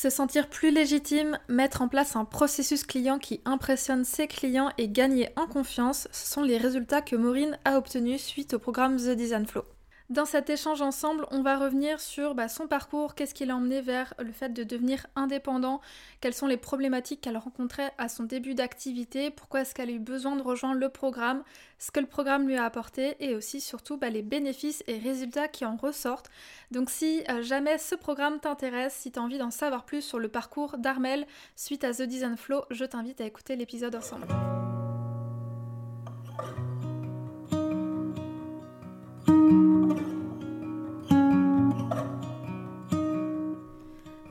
Se sentir plus légitime, mettre en place un processus client qui impressionne ses clients et gagner en confiance, ce sont les résultats que Maureen a obtenus suite au programme The Design Flow. Dans cet échange ensemble, on va revenir sur bah, son parcours, qu'est-ce qui l'a emmené vers le fait de devenir indépendant, quelles sont les problématiques qu'elle rencontrait à son début d'activité, pourquoi est-ce qu'elle a eu besoin de rejoindre le programme, ce que le programme lui a apporté et aussi surtout bah, les bénéfices et résultats qui en ressortent. Donc si euh, jamais ce programme t'intéresse, si tu as envie d'en savoir plus sur le parcours d'Armel suite à The Design Flow, je t'invite à écouter l'épisode ensemble.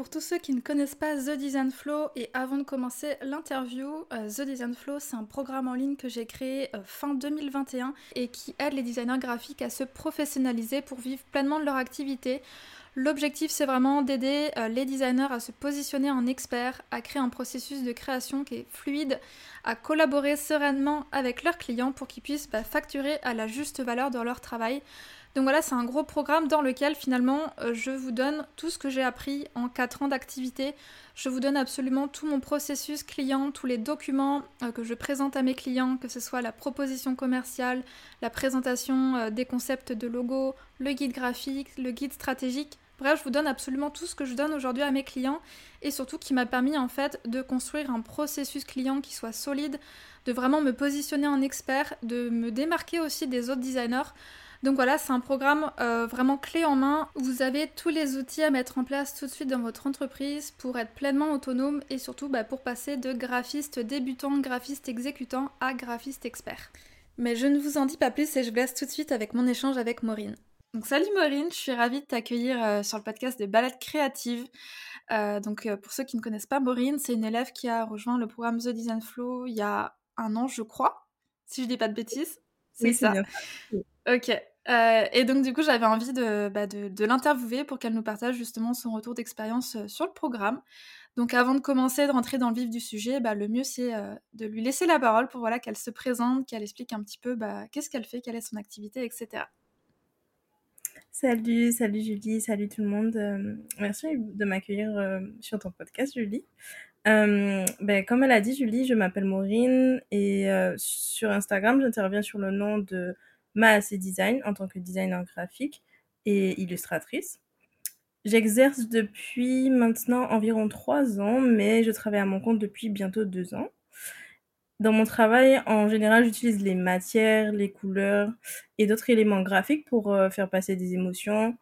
Pour tous ceux qui ne connaissent pas The Design Flow et avant de commencer l'interview, euh, The Design Flow c'est un programme en ligne que j'ai créé euh, fin 2021 et qui aide les designers graphiques à se professionnaliser pour vivre pleinement de leur activité. L'objectif c'est vraiment d'aider euh, les designers à se positionner en experts, à créer un processus de création qui est fluide, à collaborer sereinement avec leurs clients pour qu'ils puissent bah, facturer à la juste valeur de leur travail. Donc voilà, c'est un gros programme dans lequel finalement euh, je vous donne tout ce que j'ai appris en 4 ans d'activité. Je vous donne absolument tout mon processus client, tous les documents euh, que je présente à mes clients, que ce soit la proposition commerciale, la présentation euh, des concepts de logo, le guide graphique, le guide stratégique. Bref, je vous donne absolument tout ce que je donne aujourd'hui à mes clients et surtout qui m'a permis en fait de construire un processus client qui soit solide, de vraiment me positionner en expert, de me démarquer aussi des autres designers. Donc voilà, c'est un programme euh, vraiment clé en main. Vous avez tous les outils à mettre en place tout de suite dans votre entreprise pour être pleinement autonome et surtout bah, pour passer de graphiste débutant, graphiste exécutant à graphiste expert. Mais je ne vous en dis pas plus et je vous laisse tout de suite avec mon échange avec Maureen. Donc salut Maureen, je suis ravie de t'accueillir euh, sur le podcast de Balade créative. Euh, donc pour ceux qui ne connaissent pas Maureen, c'est une élève qui a rejoint le programme The Design Flow il y a un an je crois, si je dis pas de bêtises. C'est ça. Ok. Euh, et donc, du coup, j'avais envie de, bah, de, l'interviewer pour qu'elle nous partage justement son retour d'expérience euh, sur le programme. Donc, avant de commencer, de rentrer dans le vif du sujet, bah, le mieux, c'est euh, de lui laisser la parole pour voilà, qu'elle se présente, qu'elle explique un petit peu bah, qu'est-ce qu'elle fait, quelle est son activité, etc. Salut, salut Julie, salut tout le monde. merci de m'accueillir sur ton podcast, Julie. ben, comme elle a dit, Julie, je m'appelle Maureen et sur Instagram, j'interviens sur le nom de Maasé Design en tant que designer graphique et illustratrice. J'exerce depuis maintenant environ trois ans, mais je travaille à mon compte depuis bientôt deux ans. Dans mon travail, en général, j'utilise les matières, les couleurs et d'autres éléments graphiques pour euh, faire passer des émotions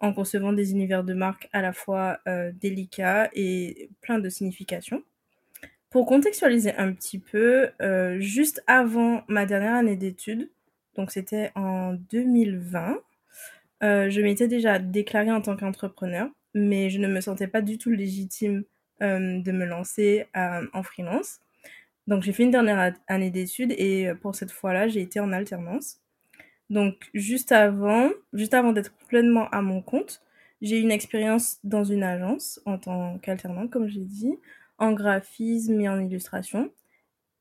en concevant des univers de marque à la fois euh, délicats et plein de significations. Pour contextualiser un petit peu, euh, juste avant ma dernière année d'études, donc c'était en 2020. Euh, je m'étais déjà déclarée en tant qu'entrepreneur, mais je ne me sentais pas du tout légitime euh, de me lancer euh, en freelance. Donc j'ai fait une dernière année d'études et pour cette fois-là, j'ai été en alternance. Donc juste avant, juste avant d'être pleinement à mon compte, j'ai eu une expérience dans une agence en tant qu'alternante, comme j'ai dit, en graphisme et en illustration.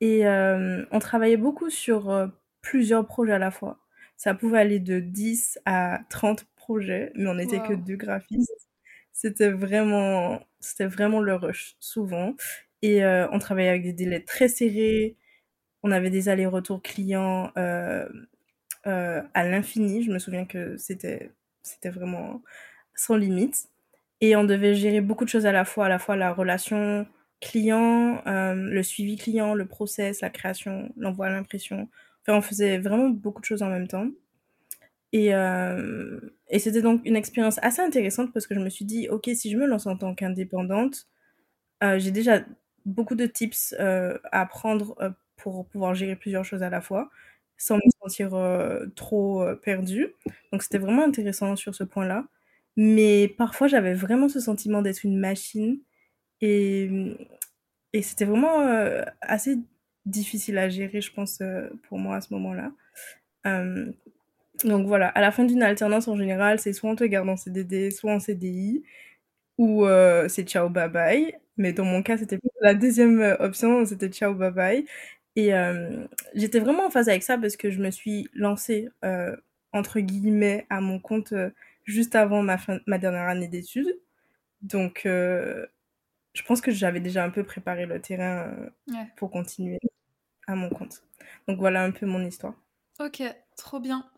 Et on travaillait beaucoup sur plusieurs projets à la fois. ça pouvait aller de 10 à 30 projets, mais on n'était que deux graphistes. C'était vraiment, c'était vraiment le rush, souvent. Et euh, on travaillait avec des délais très serrés. On avait des allers-retours clients euh, euh, à l'infini. Je me souviens que c'était, c'était vraiment sans limite. Et on devait gérer beaucoup de choses à la fois, à la fois la relation client, le suivi client, le process, la création, l'envoi à l'impression. On faisait vraiment beaucoup de choses en même temps. Et, euh, et c'était donc une expérience assez intéressante parce que je me suis dit, ok, si je me lance en tant qu'indépendante, euh, j'ai déjà beaucoup de tips euh, à apprendre euh, pour pouvoir gérer plusieurs choses à la fois sans me sentir trop perdue. Donc c'était vraiment intéressant sur ce point-là. Mais parfois j'avais vraiment ce sentiment d'être une machine et, et c'était vraiment assez difficile à gérer, je pense, pour moi à ce moment-là. Donc voilà, à la fin d'une alternance en général, c'est soit on te garde en CDD, soit en CDI, ou euh, c'est ciao bye bye. Mais dans mon cas, c'était la deuxième euh, option, c'était ciao bye bye. Et euh, j'étais vraiment en phase avec ça parce que je me suis lancée, euh, entre guillemets, à mon compte euh, juste avant ma, fin, ma dernière année d'études. Donc euh, je pense que j'avais déjà un peu préparé le terrain ouais. pour continuer à mon compte. Donc voilà un peu mon histoire. Ok, trop bien.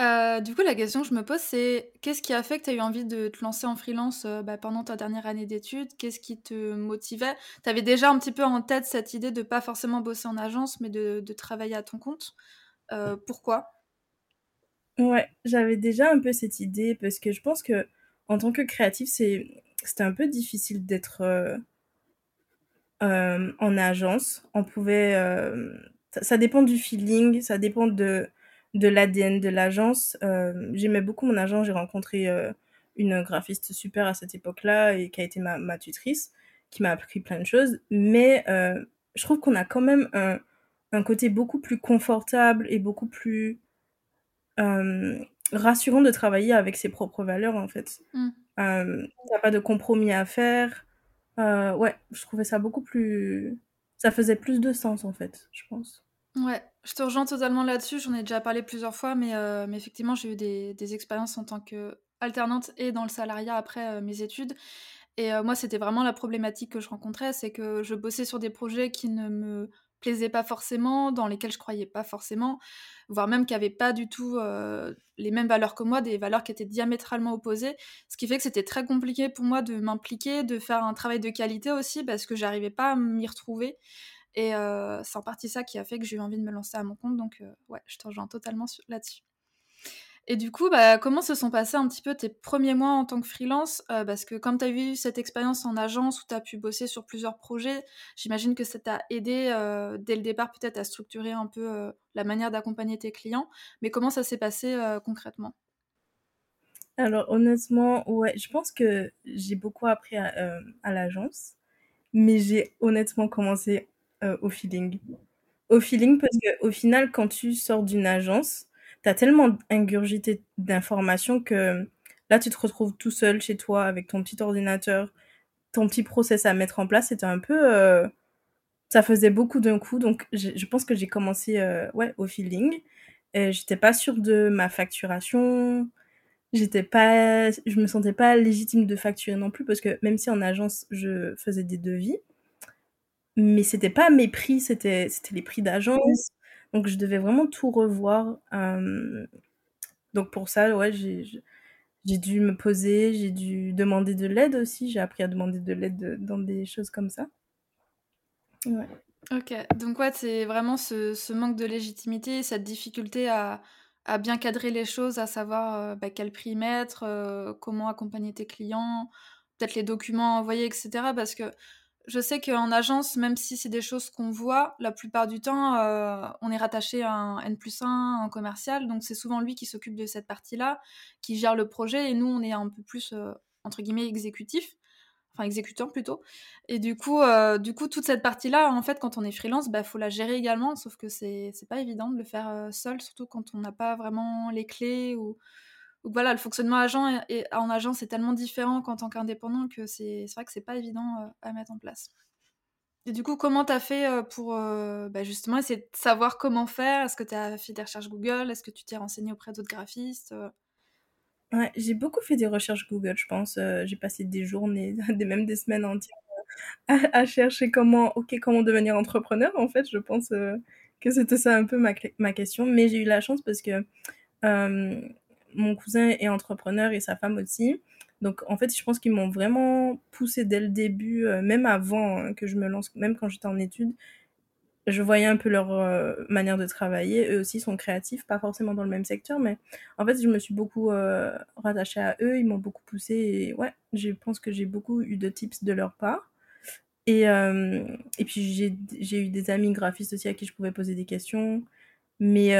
Euh, du coup, la question que je me pose, c'est qu'est-ce qui a fait que tu as eu envie de te lancer en freelance euh, bah, pendant ta dernière année d'études? Qu'est-ce qui te motivait? Tu avais déjà un petit peu en tête cette idée de pas forcément bosser en agence, mais de, de travailler à ton compte. Euh, pourquoi? Ouais, j'avais déjà un peu cette idée parce que je pense que en tant que créatif, c'est c'était un peu difficile d'être euh, en agence. On pouvait, euh, ça, ça, dépend du feeling, ça dépend de de l'ADN de l'agence. Euh, J'aimais beaucoup mon agent, j'ai rencontré une graphiste super à cette époque-là et qui a été ma, ma tutrice, qui m'a appris plein de choses. Mais je trouve qu'on a quand même un, un, côté beaucoup plus confortable et beaucoup plus rassurant de travailler avec ses propres valeurs en fait. Mm. Euh, t'as pas de compromis à faire. Euh, ouais, je trouvais ça beaucoup plus. Ça faisait plus de sens en fait, je pense. Ouais, je te rejoins totalement là-dessus. J'en ai déjà parlé plusieurs fois, mais, euh, mais effectivement, j'ai eu des, des, expériences en tant qu'alternante et dans le salariat après euh, mes études. Et moi, c'était vraiment la problématique que je rencontrais, c'est que je bossais sur des projets qui ne me plaisaient pas forcément, dans lesquels je croyais pas forcément, voire même qui n'avaient pas du tout euh, les mêmes valeurs que moi, des valeurs qui étaient diamétralement opposées. Ce qui fait que c'était très compliqué pour moi de m'impliquer, de faire un travail de qualité aussi, parce que j'arrivais pas à m'y retrouver. Et euh, c'est en partie ça qui a fait que j'ai eu envie de me lancer à mon compte. Donc, euh, ouais, je te rejoins totalement là-dessus. Et du coup, bah, comment se sont passés un petit peu tes premiers mois en tant que freelance? Euh, Parce que comme tu as eu cette expérience en agence où tu as pu bosser sur plusieurs projets, j'imagine que ça t'a aidé euh, dès le départ peut-être à structurer un peu euh, la manière d'accompagner tes clients. Mais comment ça s'est passé concrètement? Alors honnêtement, ouais, je pense que j'ai beaucoup appris à, à l'agence. Mais j'ai honnêtement commencé au feeling. Au feeling, parce qu'au final, quand tu sors d'une agence, tu as tellement ingurgité d'informations que là, tu te retrouves tout seul chez toi avec ton petit ordinateur, ton petit process à mettre en place. C'était un peu. Euh, ça faisait beaucoup d'un coup. Donc, je pense que j'ai commencé euh, ouais, au feeling. J'étais pas sûre de ma facturation. J'étais pas. Je me sentais pas légitime de facturer non plus, parce que même si en agence, je faisais des devis mais c'était pas mes prix, c'était c'était les prix d'agence. Donc je devais vraiment tout revoir. Euh, donc pour ça, ouais, j'ai dû me poser, j'ai dû demander de l'aide aussi. J'ai appris à demander de l'aide dans des choses comme ça. Ok, donc ouais, c'est vraiment ce, manque de légitimité, cette difficulté à, à bien cadrer les choses, à savoir euh, bah, quel prix mettre, euh, comment accompagner tes clients, peut-être les documents envoyés, etc. Parce que je sais qu'en agence, même si c'est des choses qu'on voit, la plupart du temps, euh, on est rattaché à un N plus 1 en commercial, donc c'est souvent lui qui s'occupe de cette partie-là, qui gère le projet, et nous, on est un peu plus, euh, entre guillemets, exécutif, enfin exécutant plutôt. Et du coup, euh, du coup toute cette partie-là, en fait, quand on est freelance, il bah, faut la gérer également, sauf que c'est pas évident de le faire seul, surtout quand on n'a pas vraiment les clés ou donc voilà, le fonctionnement agent et, en agence est tellement différent qu'en tant qu'indépendant que c'est vrai que c'est pas évident euh, à mettre en place. Et du coup, comment tu as fait pour bah, justement essayer de savoir comment faire? Est-ce que tu as fait des recherches Google? Est-ce que tu t'es renseigné auprès d'autres graphistes j'ai beaucoup fait des recherches Google, je pense. j'ai passé des journées, des, même des semaines entières à, chercher comment, ok, comment devenir entrepreneur. En fait, je pense que c'était ça un peu ma question. Mais j'ai eu la chance parce que mon cousin est entrepreneur et sa femme aussi. Donc, en fait, je pense qu'ils m'ont vraiment poussé dès le début, euh, même avant hein, que je me lance, même quand j'étais en études. Je voyais un peu leur euh, manière de travailler. Eux aussi sont créatifs, pas forcément dans le même secteur, mais en fait, je me suis beaucoup euh, rattachée à eux. Ils m'ont beaucoup poussé et ouais, je pense que j'ai beaucoup eu de tips de leur part. Et, et puis, j'ai eu des amis graphistes aussi à qui je pouvais poser des questions. Mais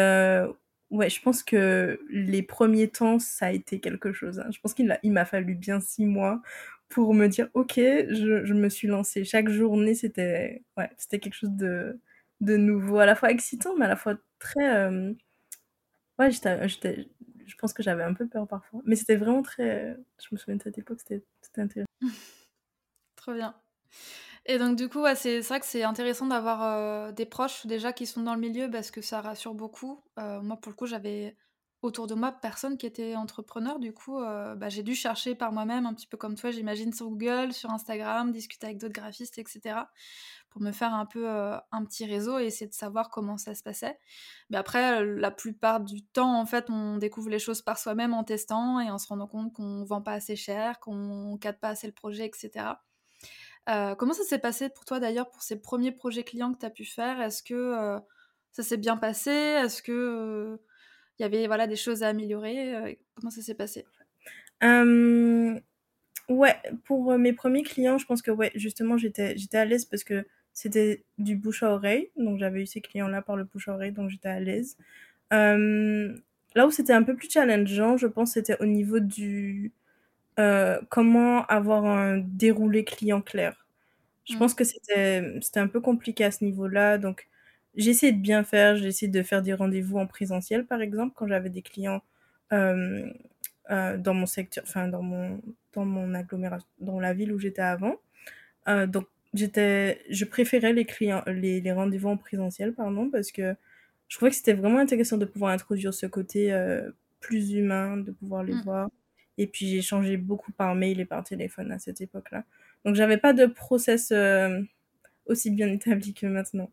Ouais, je pense que les premiers temps, ça a été quelque chose. Hein. Je pense qu'il il m'a fallu bien six mois pour me dire, ok, je, me suis lancée. Chaque journée, c'était ouais, c'était quelque chose de, nouveau, à la fois excitant, mais à la fois très... Euh, ouais, je pense que j'avais un peu peur parfois. Mais c'était vraiment très... Je me souviens de cette époque, c'était intéressant. Trop bien. Et donc du coup, c'est vrai que c'est intéressant d'avoir euh, des proches déjà qui sont dans le milieu parce que ça rassure beaucoup. Euh, moi, pour le coup, j'avais autour de moi personne qui était entrepreneur. Du coup, euh, bah, j'ai dû chercher par moi-même, un petit peu comme toi, j'imagine, sur Google, sur Instagram, discuter avec d'autres graphistes, etc. pour me faire un peu un petit réseau et essayer de savoir comment ça se passait. Mais après, la plupart du temps, en fait, on découvre les choses par soi-même en testant et en se rendant compte qu'on vend pas assez cher, qu'on cadre pas assez le projet, etc. Euh, comment ça s'est passé pour toi d'ailleurs pour ces premiers projets clients que tu as pu faire? Est-ce que euh, ça s'est bien passé? Est-ce que il y avait voilà des choses à améliorer? Euh, Comment ça s'est passé? Ouais, pour mes premiers clients, je pense que ouais, justement, j'étais à l'aise parce que c'était du bouche à oreille, donc j'avais eu ces clients-là par le bouche à oreille, donc j'étais à l'aise. là où c'était un peu plus challengeant, je pense, c'était au niveau du euh, comment avoir un déroulé client clair. Je pense mm. que c'était un peu compliqué à ce niveau-là. Donc, j'ai essayé de bien faire. J'ai essayé de faire des rendez-vous en présentiel, par exemple, quand j'avais des clients euh, euh, dans mon secteur, enfin dans mon dans mon agglomération, dans la ville où j'étais avant. donc, j'étais, je préférais les clients, les, les rendez-vous en présentiel, pardon, parce que je trouvais que c'était vraiment intéressant de pouvoir introduire ce côté plus humain, de pouvoir les mm. voir. Et puis j'ai changé beaucoup par mail et par téléphone à cette époque-là. Donc j'avais pas de process euh, aussi bien établi que maintenant.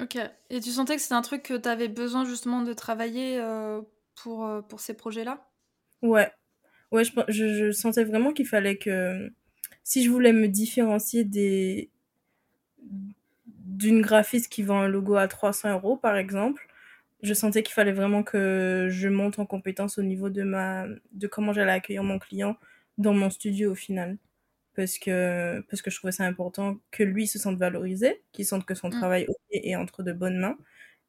Ok. Et tu sentais que c'était un truc que tu avais besoin justement de travailler euh, pour, euh, pour ces projets-là? Ouais. Ouais, je, je, je sentais vraiment qu'il fallait que si je voulais me différencier des d'une graphiste qui vend un logo à 300 euros par exemple, je sentais qu'il fallait vraiment que je monte en compétence au niveau de ma de comment j'allais accueillir mon client dans mon studio au final. Parce que parce que je trouvais ça important que lui se sente valorisé qu'il sente que son mm. travail est entre de bonnes mains.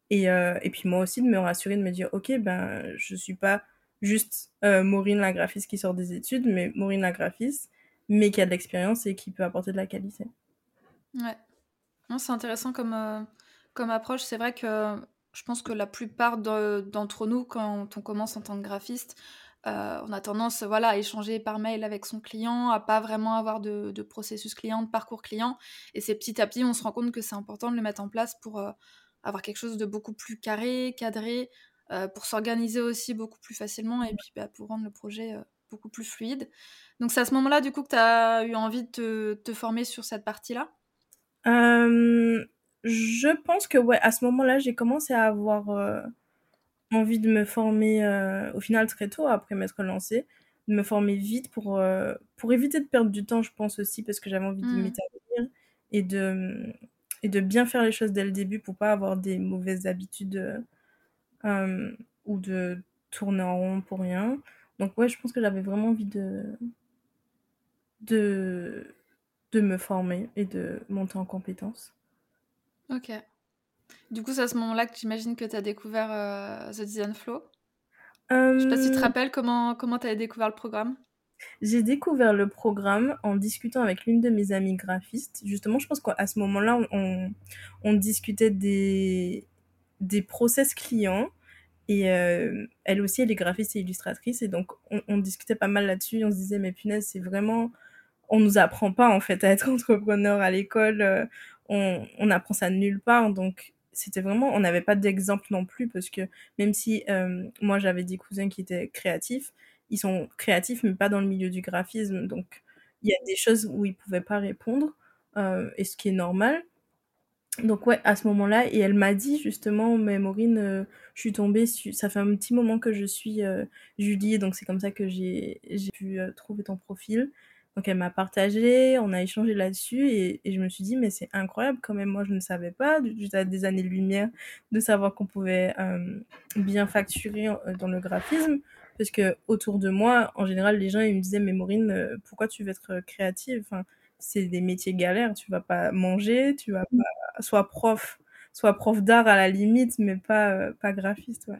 Et euh, et puis moi aussi de me rassurer de me dire ok ben je suis pas juste euh, Maureen la graphiste qui sort des études mais Maureen la graphiste mais qui a de l'expérience et qui peut apporter de la qualité. Ouais. C'est intéressant comme euh, comme approche. C'est vrai que je pense que la plupart d'entre nous, quand on commence en tant que graphiste, euh, on a tendance voilà, à échanger par mail avec son client, à pas vraiment avoir de, processus client, de parcours client. Et c'est petit à petit, on se rend compte que c'est important de le mettre en place pour euh, avoir quelque chose de beaucoup plus carré, cadré, euh, pour s'organiser aussi beaucoup plus facilement et puis bah, pour rendre le projet beaucoup plus fluide. Donc c'est à ce moment-là, du coup, que tu as eu envie de te, te former sur cette partie-là? Je pense que ouais, à ce moment-là, j'ai commencé à avoir euh, envie de me former euh, au final très tôt après m'être lancée, de me former vite pour euh, pour éviter de perdre du temps, je pense aussi parce que j'avais envie de mmh. m'établir et de et de bien faire les choses dès le début pour pas avoir des mauvaises habitudes ou de tourner en rond pour rien. Donc ouais, je pense que j'avais vraiment envie de de de me former et de monter en compétences. Ok. Du coup, c'est à ce moment-là que j'imagine que tu as découvert euh, The Design Flow. Je sais pas si tu te euh, rappelles comment comment tu as découvert le programme. J'ai découvert le programme en discutant avec l'une de mes amies graphistes. Justement, je pense qu'à ce moment-là, on, on, discutait des, des process clients. Et euh, elle aussi, elle est graphiste et illustratrice. Et donc, on, on discutait pas mal là-dessus. On se disait, mais punaise, c'est vraiment on nous apprend pas en fait à être entrepreneur à l'école. On, apprend ça nulle part. Donc c'était vraiment, on n'avait pas d'exemple non plus parce que même si moi j'avais des cousins qui étaient créatifs, ils sont créatifs mais pas dans le milieu du graphisme. Donc il y a des choses où ils pouvaient pas répondre et ce qui est normal. Donc ouais, à ce moment-là, et elle m'a dit justement, mais Maureen, euh, je suis tombée, ça fait un petit moment que je suis euh, Julie, donc c'est comme ça que j'ai pu euh, trouver ton profil. Donc elle m'a partagé, on a échangé là-dessus, et, je me suis dit, mais c'est incroyable quand même, moi je ne savais pas, j'étais à des années-lumière de savoir qu'on pouvait bien facturer dans le graphisme, parce que autour de moi, en général, les gens ils me disaient, mais Maureen, pourquoi tu veux être créative? Enfin, c'est des métiers galères. Tu vas pas manger, tu vas pas, soit prof, soit prof d'art à la limite, mais pas, euh, pas graphiste, ouais.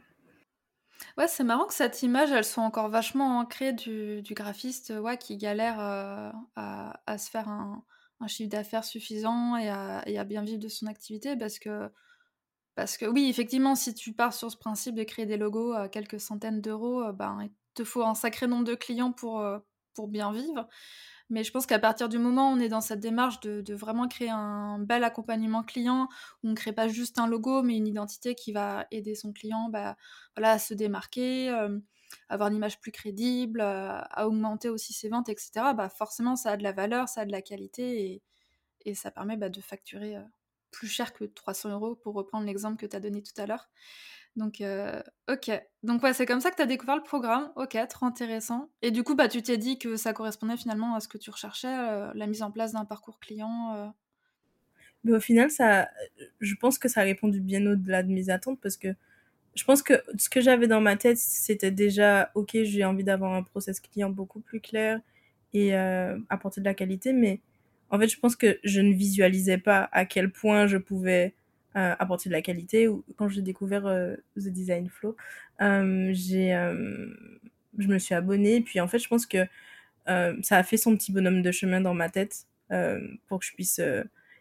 Ouais, c'est marrant que cette image, elle soit encore vachement ancrée du, du graphiste ouais, qui galère euh, à, à, se faire un, un chiffre d'affaires suffisant et à, et à, bien vivre de son activité parce que, parce que oui, effectivement, si tu pars sur ce principe de créer des logos à quelques centaines d'euros, euh, ben, il te faut un sacré nombre de clients pour, pour bien vivre. Mais je pense qu'à partir du moment où on est dans cette démarche de, vraiment créer un bel accompagnement client, où on ne crée pas juste un logo, mais une identité qui va aider son client bah, à se démarquer, euh, avoir une image plus crédible, euh, à augmenter aussi ses ventes, etc., bah, forcément, ça a de la valeur, ça a de la qualité et, ça permet bah, de facturer euh, plus cher que 300 euros, pour reprendre l'exemple que tu as donné tout à l'heure. Donc, euh, ok. Donc, ouais, c'est comme ça que tu as découvert le programme. Ok, trop intéressant. Et du coup, bah, tu t'es dit que ça correspondait finalement à ce que tu recherchais, euh, la mise en place d'un parcours client. Euh. Mais au final, ça, je pense que ça a répondu bien au-delà de mes attentes parce que je pense que ce que j'avais dans ma tête, c'était déjà, ok, j'ai envie d'avoir un process client beaucoup plus clair et apporter de la qualité, mais en fait, je pense que je ne visualisais pas à quel point je pouvais euh, apporter de la qualité. Quand j'ai découvert euh, The Design Flow, euh, j'ai, je me suis abonnée. Puis en fait, je pense que ça a fait son petit bonhomme de chemin dans ma tête pour que je puisse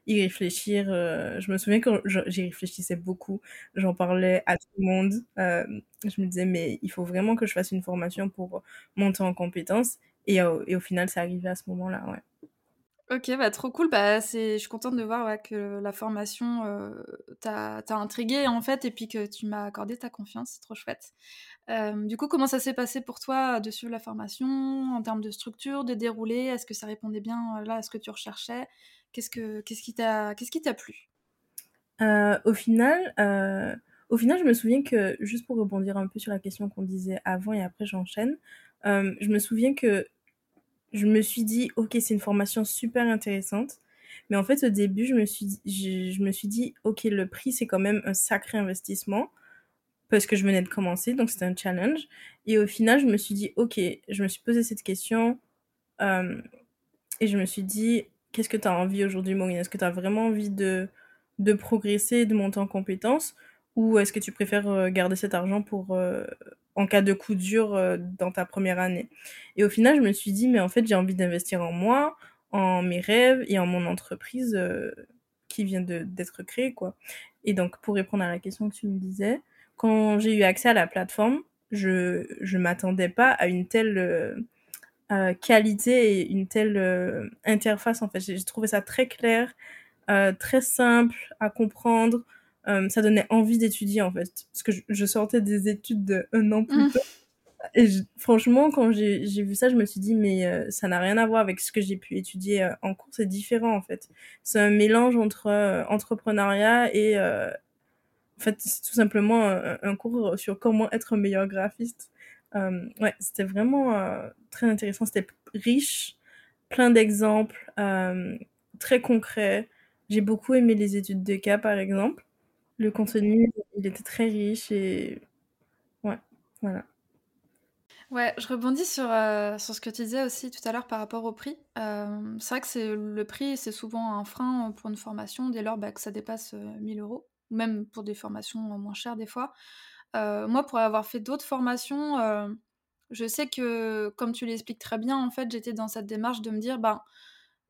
y réfléchir. je me souviens quand j'y réfléchissais beaucoup, j'en parlais à tout le monde. je me disais, mais il faut vraiment que je fasse une formation pour monter en compétences. Et, et au final, c'est arrivé à ce moment-là, ouais. Ok, bah trop cool. Bah, c'est, je suis contente de voir que la formation euh, t'a, t'a intriguée en fait, et puis que tu m'as accordé ta confiance. C'est trop chouette. Euh, du coup, comment ça s'est passé pour toi de suivre la formation en termes de structure, de déroulé? Est-ce que ça répondait bien euh, là à ce que tu recherchais? Qu'est-ce que, qu'est-ce qui t'a, qu'est-ce qui t'a plu? Au final, au final, je me souviens que juste pour rebondir un peu sur la question qu'on disait avant et après j'enchaîne, je me souviens que je me suis dit, ok, c'est une formation super intéressante. Mais en fait, au début, je me suis dit, je, me suis dit ok, le prix, c'est quand même un sacré investissement parce que je venais de commencer, donc c'était un challenge. Et au final, je me suis dit, ok, je me suis posé cette question euh, et je me suis dit, qu'est-ce que tu as envie aujourd'hui, Maureen? Est-ce que tu as vraiment envie de, de progresser, de monter en compétences ou est-ce que tu préfères euh, garder cet argent pour euh, en cas de coup dur euh, dans ta première année. Et au final, je me suis dit, mais en fait, j'ai envie d'investir en moi, en mes rêves et en mon entreprise euh, qui vient d'être créée, quoi. Et donc, pour répondre à la question que tu me disais, quand j'ai eu accès à la plateforme, je je m'attendais pas à une telle euh, qualité et une telle interface. En fait, j'ai trouvé ça très clair, très simple à comprendre. Euh, ça donnait envie d'étudier en fait. Parce que je, sortais des études de un an plus mmh. tôt. Et franchement, quand j'ai vu ça, je me suis dit, mais euh, ça n'a rien à voir avec ce que j'ai pu étudier euh, en cours, c'est différent en fait. C'est un mélange entre entrepreneuriat et. en fait, c'est tout simplement un, cours sur comment être un meilleur graphiste. ouais, c'était vraiment très intéressant. C'était riche, plein d'exemples, très concret. J'ai beaucoup aimé les études de cas, par exemple. Le contenu, il était très riche et ouais, voilà. Ouais, je rebondis sur, euh, sur ce que tu disais aussi tout à l'heure par rapport au prix. Euh, c'est vrai que c'est le prix, c'est souvent un frein pour une formation dès lors bah, que ça dépasse 1000 euh, euros, même pour des formations moins chères des fois. moi, pour avoir fait d'autres formations, je sais que, comme tu l'expliques très bien, en fait, j'étais dans cette démarche de me dire, ben,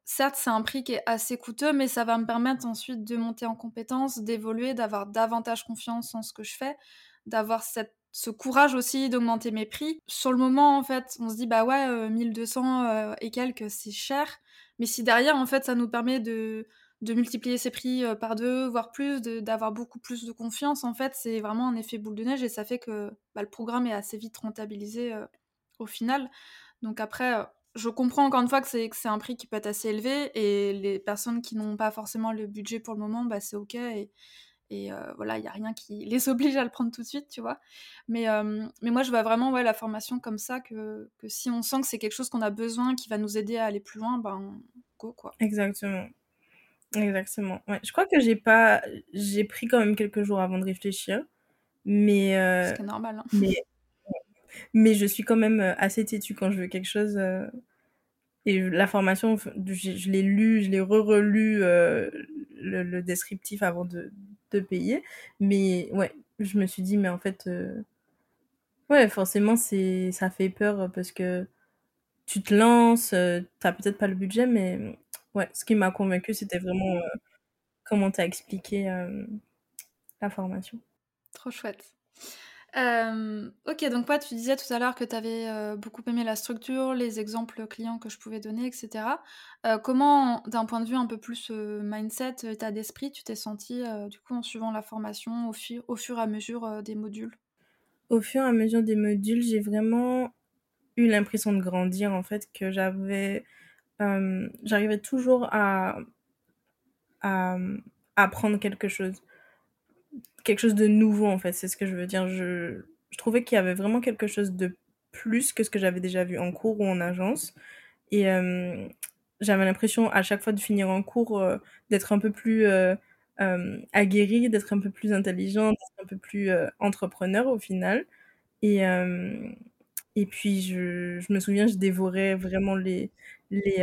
certes, c'est un prix qui est assez coûteux, mais ça va me permettre ensuite de monter en compétences, d'évoluer, d'avoir davantage confiance en ce que je fais, d'avoir ce courage aussi d'augmenter mes prix. Sur le moment, en fait, on se dit, bah ouais, 1200 euh, euh, et quelques, c'est cher. Mais si derrière, en fait, ça nous permet de, de multiplier ses prix par deux, voire plus, d'avoir beaucoup plus de confiance, en fait, c'est vraiment un effet boule de neige et ça fait que bah, le programme est assez vite rentabilisé au final. Donc après, je comprends encore une fois que c'est un prix qui peut être assez élevé et les personnes qui n'ont pas forcément le budget pour le moment, bah, c'est ok. Et, et euh, voilà, il n'y a rien qui les oblige à le prendre tout de suite, tu vois. Mais, euh, mais moi, je vois vraiment ouais, la formation comme ça, que, que si on sent que c'est quelque chose qu'on a besoin, qui va nous aider à aller plus loin, ben go, quoi. Exactement. Exactement. Ouais. Je crois que j'ai pas... J'ai pris quand même quelques jours avant de réfléchir. Mais... Euh... C'est normal. Hein. Mais mais je suis quand même euh, assez têtue quand je veux quelque chose. Euh, et la formation, je, l'ai lu, je l'ai re-relu euh, le, descriptif avant de, de, payer. Mais ouais, je me suis dit, mais en fait, ouais, forcément, c'est ça fait peur parce que tu te lances, t'as peut-être pas le budget, mais ouais, ce qui m'a convaincu, c'était vraiment comment t'as expliqué la formation. Trop chouette. Euh, ok, donc toi, tu disais tout à l'heure que tu avais euh, beaucoup aimé la structure, les exemples clients que je pouvais donner, etc. Euh, comment, d'un point de vue un peu plus mindset, état d'esprit, tu t'es senti du coup en suivant la formation au, fur et à mesure des modules? Au fur et à mesure des modules, j'ai vraiment eu l'impression de grandir en fait, que j'avais, j'arrivais toujours à apprendre quelque chose quelque chose de nouveau en fait, c'est ce que je veux dire. Je, je trouvais qu'il y avait vraiment quelque chose de plus que ce que j'avais déjà vu en cours ou en agence. Et euh, j'avais l'impression à chaque fois de finir en cours euh, d'être un peu plus euh, euh aguerri, d'être un peu plus intelligent, d'être un peu plus entrepreneur au final. Et, et puis je, je, me souviens, je dévorais vraiment les, les,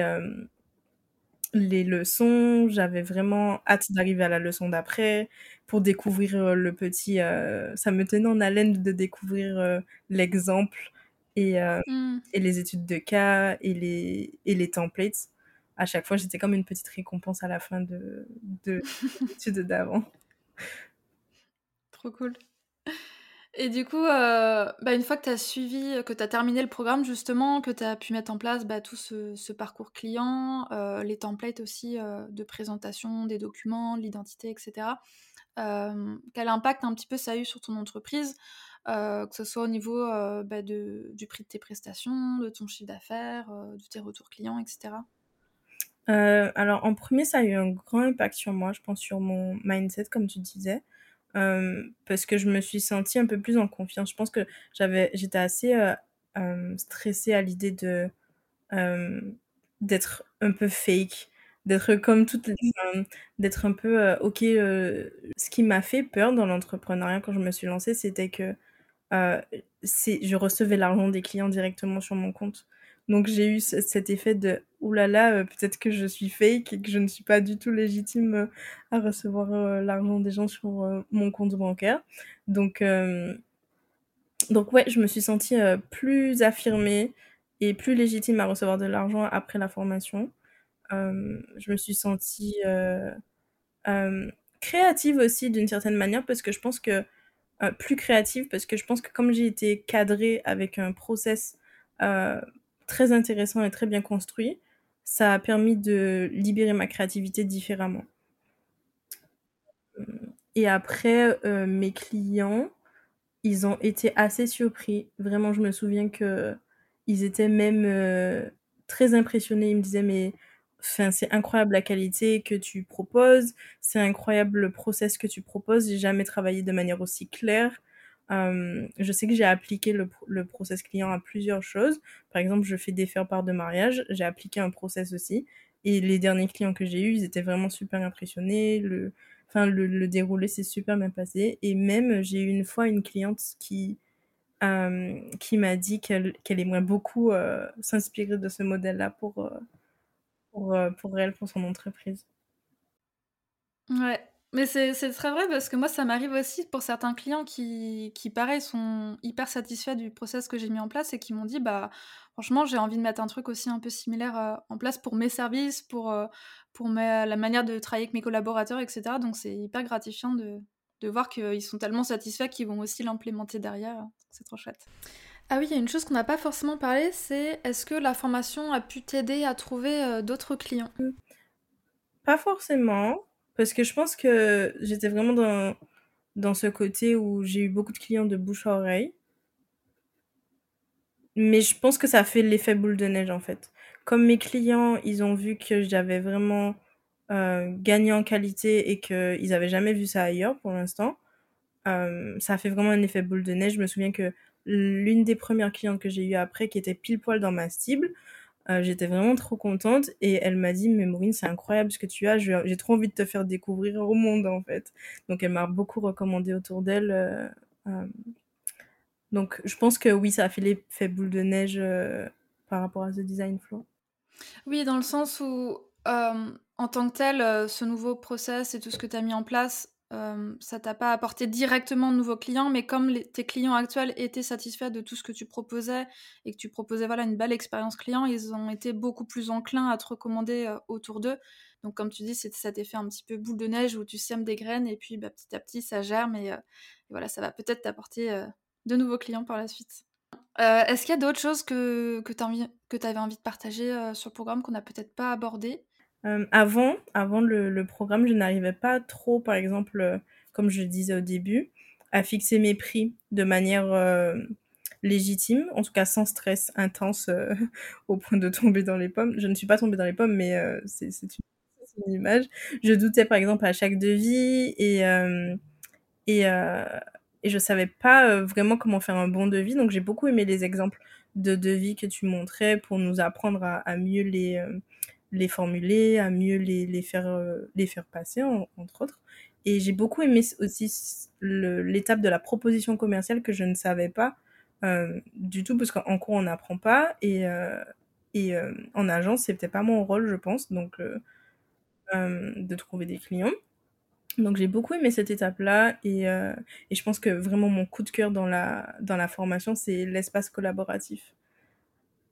les leçons. J'avais vraiment hâte d'arriver à la leçon d'après pour découvrir euh, le petit. Euh, ça me tenait en haleine de découvrir euh, l'exemple et, mmh. et les études de cas et les, et les templates. À chaque fois, j'étais comme une petite récompense à la fin de, de l'étude d'avant. Trop cool. Et du coup, euh, bah, une fois que tu as suivi, que tu as terminé le programme justement, que tu as pu mettre en place bah, tout ce, parcours client, euh, les templates aussi euh, de présentation des documents, l'identité, etc. quel impact un petit peu ça a eu sur ton entreprise, que ce soit au niveau bah, du prix de tes prestations, de ton chiffre d'affaires, de tes retours clients, etc. alors en premier, ça a eu un grand impact sur moi, je pense sur mon mindset, comme tu disais. Parce que je me suis sentie un peu plus en confiance. Je pense que j'avais, j'étais assez euh, stressée à l'idée de d'être un peu fake, d'être comme toutes d'être un peu ok. ce qui m'a fait peur dans l'entrepreneuriat quand je me suis lancée, c'était que c'est, je recevais l'argent des clients directement sur mon compte. Donc j'ai eu cet effet de oulala, là là, peut-être que je suis fake et que je ne suis pas du tout légitime euh, à recevoir euh, l'argent des gens sur euh, mon compte bancaire. Donc, donc ouais, je me suis sentie plus affirmée et plus légitime à recevoir de l'argent après la formation. je me suis sentie créative aussi d'une certaine manière parce que je pense que plus créative parce que je pense que comme j'ai été cadrée avec un process très intéressant et très bien construit, ça a permis de libérer ma créativité différemment. Et après, euh, mes clients, ils ont été assez surpris. Vraiment, je me souviens que ils étaient même euh, très impressionnés. Ils me disaient, mais enfin, c'est incroyable la qualité que tu proposes, c'est incroyable le process que tu proposes. J'ai jamais travaillé de manière aussi claire. Euh, je sais que j'ai appliqué le, process client à plusieurs choses. Par exemple, je fais des faire-part de mariage. J'ai appliqué un process aussi. Et les derniers clients que j'ai eus, ils étaient vraiment super impressionnés. Le, enfin, le, le déroulé s'est super bien passé. Et même, j'ai eu une fois une cliente qui, euh, qui m'a dit qu'elle qu'elle aimerait beaucoup euh, s'inspirer de ce modèle-là pour, euh, pour, pour elle, pour son entreprise. Ouais, mais c'est très vrai parce que moi, ça m'arrive aussi pour certains clients qui, qui, pareil, sont hyper satisfaits du process que j'ai mis en place et qui m'ont dit, bah, franchement, j'ai envie de mettre un truc aussi un peu similaire euh, en place pour mes services, pour, euh, pour la manière de travailler avec mes collaborateurs, etc. Donc, c'est hyper gratifiant de, de voir qu'ils sont tellement satisfaits qu'ils vont aussi l'implémenter derrière. C'est trop chouette. Ah oui, il y a une chose qu'on n'a pas forcément parlé, c'est est-ce que la formation a pu t'aider à trouver euh, d'autres clients? Pas forcément, parce que je pense que j'étais vraiment dans, dans ce côté où j'ai eu beaucoup de clients de bouche à oreille. Mais je pense que ça fait l'effet boule de neige en fait. Comme mes clients, ils ont vu que j'avais vraiment euh, gagné en qualité et qu'ils n'avaient jamais vu ça ailleurs pour l'instant, euh, ça a fait vraiment un effet boule de neige. Je me souviens que l'une des premières clientes que j'ai eues après, qui était pile poil dans ma cible, euh, j'étais vraiment trop contente et elle m'a dit mais Maureen c'est incroyable ce que tu as j'ai trop envie de te faire découvrir au monde en fait donc elle m'a beaucoup recommandé autour d'elle euh, euh. donc je pense que oui ça a fait l'effet boule de neige par rapport à The Design Flow oui dans le sens où en tant que tel ce nouveau process et tout ce que tu as mis en place ça t'a pas apporté directement de nouveaux clients, mais comme tes clients actuels étaient satisfaits de tout ce que tu proposais et que tu proposais voilà une belle expérience client, ils ont été beaucoup plus enclins à te recommander autour d'eux. Donc comme tu dis, c'est cet effet un petit peu boule de neige où tu sèmes des graines et puis bah, petit à petit ça germe et, voilà ça va peut-être t'apporter de nouveaux clients par la suite. Est-ce qu'il y a d'autres choses que, que tu avais envie de partager sur le programme qu'on n'a peut-être pas abordé? Euh, avant, avant le, programme, je n'arrivais pas trop, par exemple, euh, comme je disais au début, à fixer mes prix de manière euh, légitime, en tout cas sans stress intense au point de tomber dans les pommes. Je ne suis pas tombée dans les pommes, mais c'est une, image. Je doutais par exemple à chaque devis et, et, et je savais pas vraiment comment faire un bon devis. Donc j'ai beaucoup aimé les exemples de devis que tu montrais pour nous apprendre à mieux les les formuler, à mieux les, les faire, euh, les faire passer, entre autres. Et j'ai beaucoup aimé aussi l'étape de la proposition commerciale que je ne savais pas euh, du tout, parce qu'en cours, on n'apprend pas. Et, euh, et en agence, c'était pas mon rôle, je pense, donc de trouver des clients. Donc j'ai beaucoup aimé cette étape-là et, et, je pense que vraiment mon coup de cœur dans la, dans la formation, c'est l'espace collaboratif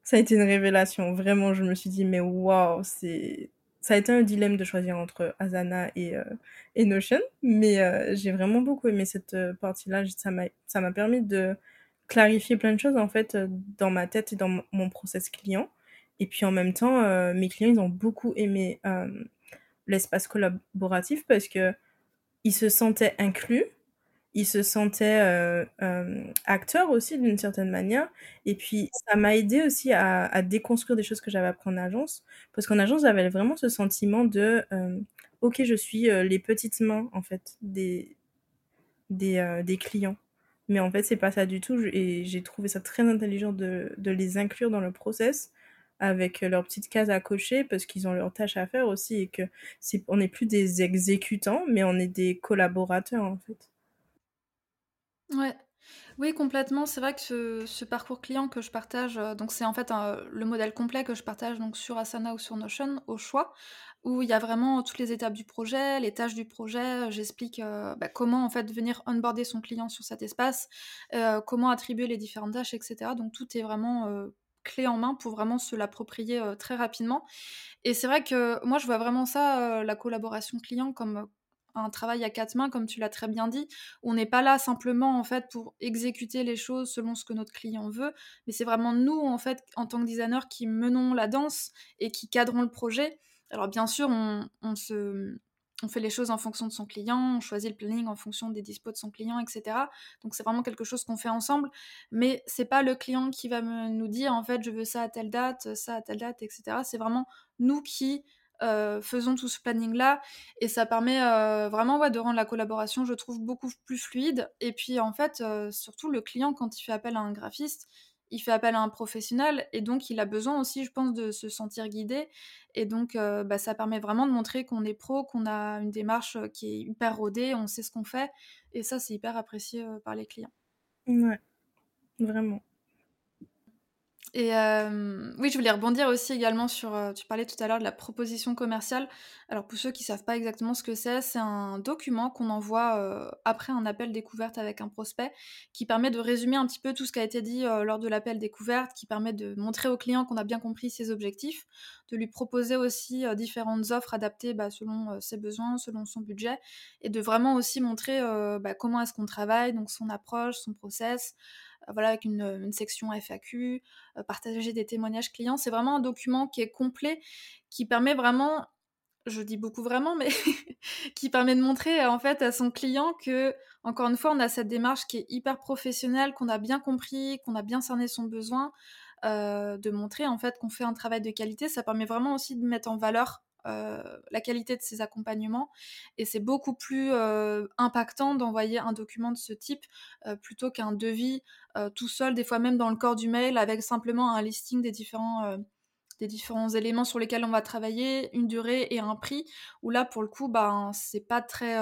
ça a été une révélation. Vraiment, je me suis dit, mais waouh, c'est. Ça a été un dilemme de choisir entre Asana et, euh, Notion, mais euh, j'ai vraiment beaucoup aimé cette euh, partie-là. Ça m'a, permis de clarifier plein de choses en fait dans ma tête et dans mon process client. Et puis en même temps, mes clients, ils ont beaucoup aimé l'espace collaboratif parce que ils se sentaient inclus il se sentait euh, euh, acteur aussi d'une certaine manière. Et puis, ça m'a aidé aussi à, déconstruire des choses que j'avais appris en agence. Parce qu'en agence, j'avais vraiment ce sentiment de euh, Ok, je suis les petites mains, en fait, des, des, clients. Mais en fait, c'est pas ça du tout. Et j'ai trouvé ça très intelligent de, de, les inclure dans le process avec leurs petites cases à cocher parce qu'ils ont leurs tâches à faire aussi et que on n'est plus des exécutants mais on est des collaborateurs en fait. Ouais. Oui, complètement. C'est vrai que ce, parcours client que je partage, euh, donc c'est en fait le modèle complet que je partage donc sur Asana ou sur Notion au choix, où il y a vraiment toutes les étapes du projet, les tâches du projet. J'explique euh, bah, comment en fait venir onboarder son client sur cet espace, euh, comment attribuer les différentes tâches, etc. Donc tout est vraiment clé en main pour vraiment se l'approprier très rapidement. Et c'est vrai que moi je vois vraiment ça, la collaboration client comme un travail à quatre mains, comme tu l'as très bien dit. On n'est pas là simplement en fait pour exécuter les choses selon ce que notre client veut, mais c'est vraiment nous en fait en tant que designer qui menons la danse et qui cadrons le projet. Alors bien sûr, on, se, fait les choses en fonction de son client, on choisit le planning en fonction des dispos de son client, etc. Donc c'est vraiment quelque chose qu'on fait ensemble, mais c'est pas le client qui va nous dire en fait je veux ça à telle date, ça à telle date, etc. C'est vraiment nous qui euh, faisons tout ce planning-là. Et ça permet euh, vraiment de rendre la collaboration, je trouve, beaucoup plus fluide. Et puis, en fait, euh, surtout, le client, quand il fait appel à un graphiste, il fait appel à un professionnel. Et donc, il a besoin aussi, je pense, de se sentir guidé. Et donc, bah, ça permet vraiment de montrer qu'on est pro, qu'on a une démarche qui est hyper rodée, on sait ce qu'on fait. Et ça, c'est hyper apprécié par les clients. Ouais, vraiment. Et euh, oui, je voulais rebondir aussi également sur, euh, tu parlais tout à l'heure de la proposition commerciale. Alors pour ceux qui ne savent pas exactement ce que c'est, c'est un document qu'on envoie euh, après un appel découverte avec un prospect qui permet de résumer un petit peu tout ce qui a été dit lors de l'appel découverte, qui permet de montrer au client qu'on a bien compris ses objectifs, de lui proposer aussi différentes offres adaptées bah, selon ses besoins, selon son budget, et de vraiment aussi montrer bah, comment est-ce qu'on travaille, donc son approche, son process, voilà, avec une, section FAQ, partager des témoignages clients. C'est vraiment un document qui est complet, qui permet vraiment, je dis beaucoup vraiment, mais qui permet de montrer en fait à son client que, encore une fois, on a cette démarche qui est hyper professionnelle, qu'on a bien compris, qu'on a bien cerné son besoin, de montrer en fait qu'on fait un travail de qualité. Ça permet vraiment aussi de mettre en valeur euh, la qualité de ces accompagnements. Et c'est beaucoup plus euh, impactant d'envoyer un document de ce type euh, plutôt qu'un devis tout seul, des fois même dans le corps du mail, avec simplement un listing des différents des différents éléments sur lesquels on va travailler, une durée et un prix, où là, pour le coup, ben, c'est pas très...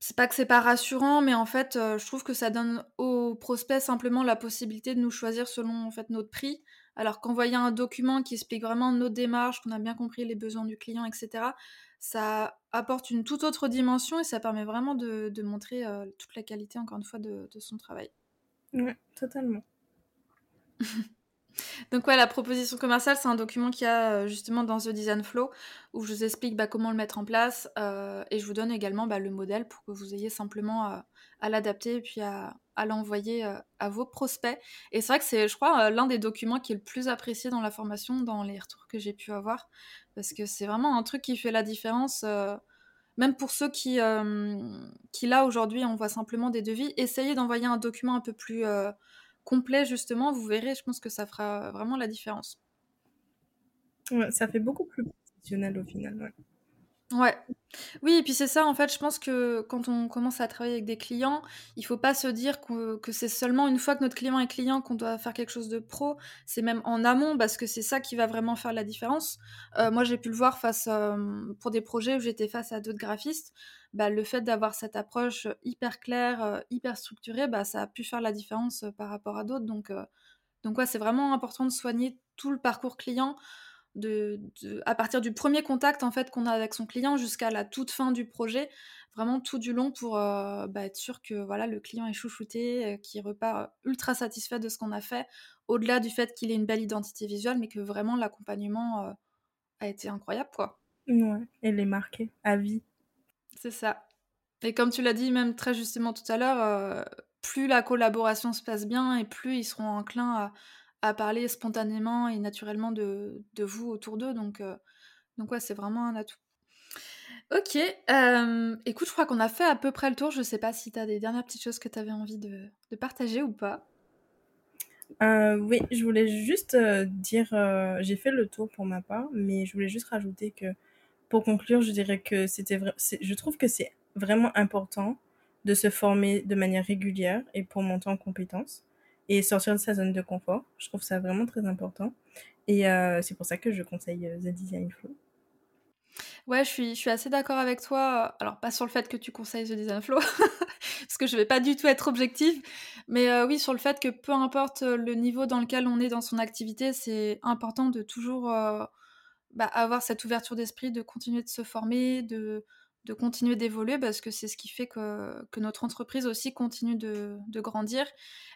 c'est pas que c'est pas rassurant, mais en fait, je trouve que ça donne aux prospects simplement la possibilité de nous choisir selon en fait notre prix, alors qu'envoyer un document qui explique vraiment notre démarche, qu'on a bien compris les besoins du client, etc., ça apporte une toute autre dimension et ça permet vraiment de, montrer euh, toute la qualité, encore une fois, de, de son travail. Ouais, totalement. Donc ouais, la proposition commerciale, c'est un document qu'il y a euh, justement dans The Design Flow où je vous explique bah, comment le mettre en place euh, et je vous donne également bah, le modèle pour que vous ayez simplement euh, à l'adapter et puis à, l'envoyer à vos prospects. Et c'est vrai que c'est, je crois, l'un des documents qui est le plus apprécié dans la formation, dans les retours que j'ai pu avoir, parce que c'est vraiment un truc qui fait la différence. même pour ceux qui, qui là aujourd'hui, on voit simplement des devis, essayez d'envoyer un document un peu plus complet, justement, vous verrez, je pense que ça fera vraiment la différence. Ça fait beaucoup plus professionnel au final. Ouais. Oui, et puis c'est ça, en fait, je pense que quand on commence à travailler avec des clients, il faut pas se dire que, c'est seulement une fois que notre client est client qu'on doit faire quelque chose de pro, c'est même en amont, parce que c'est ça qui va vraiment faire la différence. Euh, moi, j'ai pu le voir face euh, pour des projets où j'étais face à d'autres graphistes, bah, le fait d'avoir cette approche hyper claire, euh, hyper structurée, bah, ça a pu faire la différence par rapport à d'autres. Donc, donc ouais, c'est vraiment important de soigner tout le parcours client de, à partir du premier contact en fait qu'on a avec son client jusqu'à la toute fin du projet, vraiment tout du long pour euh, bah, être sûr que voilà le client est chouchouté, euh, qu'il repart ultra satisfait de ce qu'on a fait, au-delà du fait qu'il ait une belle identité visuelle, mais que vraiment l'accompagnement euh, a été incroyable quoi. Ouais, et les marqué à vie. C'est ça. Et comme tu l'as dit même très justement tout à l'heure, plus la collaboration se passe bien et plus ils seront enclins à à parler spontanément et naturellement de, de vous autour d'eux. Donc, euh, donc c'est vraiment un atout. Ok, euh, écoute, je crois qu'on a fait à peu près le tour. Je sais pas si tu as des dernières petites choses que tu avais envie de, de, partager ou pas. Euh, oui, je voulais juste dire, j'ai fait le tour pour ma part, mais je voulais juste rajouter que, pour conclure, je dirais que c'était vrai, je trouve que c'est vraiment important de se former de manière régulière et pour monter en compétences et sortir de sa zone de confort. Je trouve ça vraiment très important. Et euh, c'est pour ça que je conseille euh, The Design Flow. Ouais, je suis, je suis assez d'accord avec toi. Alors, pas sur le fait que tu conseilles The Design Flow, parce que je vais pas du tout être objective, mais euh, oui, sur le fait que peu importe le niveau dans lequel on est dans son activité, c'est important de toujours bah, avoir cette ouverture d'esprit, de continuer de se former, de, de continuer d'évoluer parce que c'est ce qui fait que, que, notre entreprise aussi continue de, de grandir.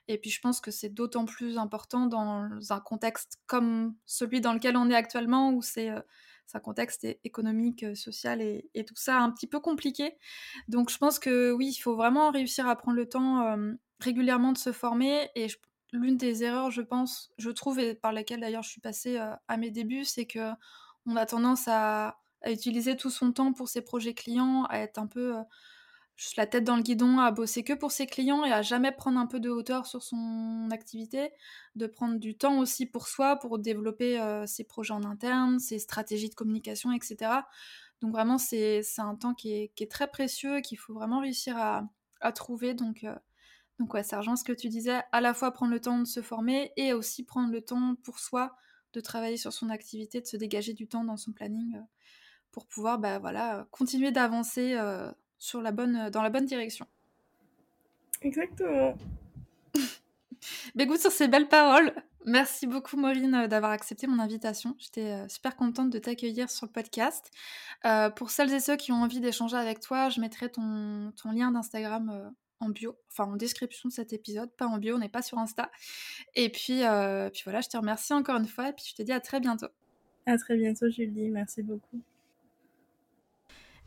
Et puis je pense que c'est d'autant plus important dans un contexte comme celui dans lequel on est actuellement, où c'est euh, un contexte économique, euh, social et, et, tout ça un petit peu compliqué. Donc je pense que oui, il faut vraiment réussir à prendre le temps euh, régulièrement de se former. Et l'une des erreurs, je pense, je trouve, et par laquelle d'ailleurs je suis passée à mes débuts, c'est que on a tendance à à utiliser tout son temps pour ses projets clients, à être un peu euh, la tête dans le guidon, à bosser que pour ses clients et à jamais prendre un peu de hauteur sur son activité, de prendre du temps aussi pour soi, pour développer euh, ses projets en interne, ses stratégies de communication, etc. Donc vraiment, c'est un temps qui est, qui est, très précieux et qu'il faut vraiment réussir à, à trouver. Donc, euh, donc ouais, ce que tu disais, à la fois prendre le temps de se former et aussi prendre le temps pour soi de travailler sur son activité, de se dégager du temps dans son planning pour pouvoir bah, voilà, continuer d'avancer euh, sur la bonne, dans la bonne direction. Exactement. Mais écoute, sur ces belles paroles, merci beaucoup Maureen euh, d'avoir accepté mon invitation. J'étais euh, super contente de t'accueillir sur le podcast. pour celles et ceux qui ont envie d'échanger avec toi, je mettrai ton, ton lien d'Instagram en bio, enfin en description de cet épisode, pas en bio, on n'est pas sur Insta. Et puis, puis voilà, je te remercie encore une fois et puis je te dis à très bientôt. À très bientôt Julie, merci beaucoup.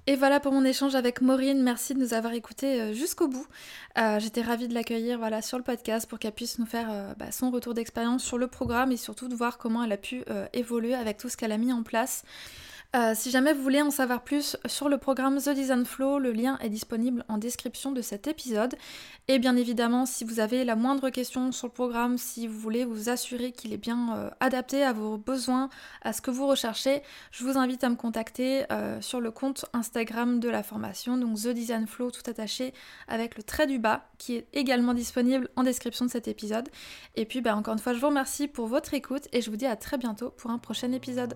Et voilà pour mon échange avec Maureen. Merci de nous avoir écoutés euh, jusqu'au bout. Euh, j'étais ravie de l'accueillir voilà, sur le podcast pour qu'elle puisse nous faire euh, bah, son retour d'expérience sur le programme et surtout de voir comment elle a pu évoluer avec tout ce qu'elle a mis en place. Euh, si jamais vous voulez en savoir plus sur le programme The Design Flow, le lien est disponible en description de cet épisode. Et bien évidemment, si vous avez la moindre question sur le programme, si vous voulez vous assurer qu'il est bien euh, adapté à vos besoins, à ce que vous recherchez, je vous invite à me contacter euh, sur le compte Instagram de la formation, donc The Design Flow tout attaché avec le trait du bas, qui est également disponible en description de cet épisode. Et puis bah, encore une fois, je vous remercie pour votre écoute et je vous dis à très bientôt pour un prochain épisode.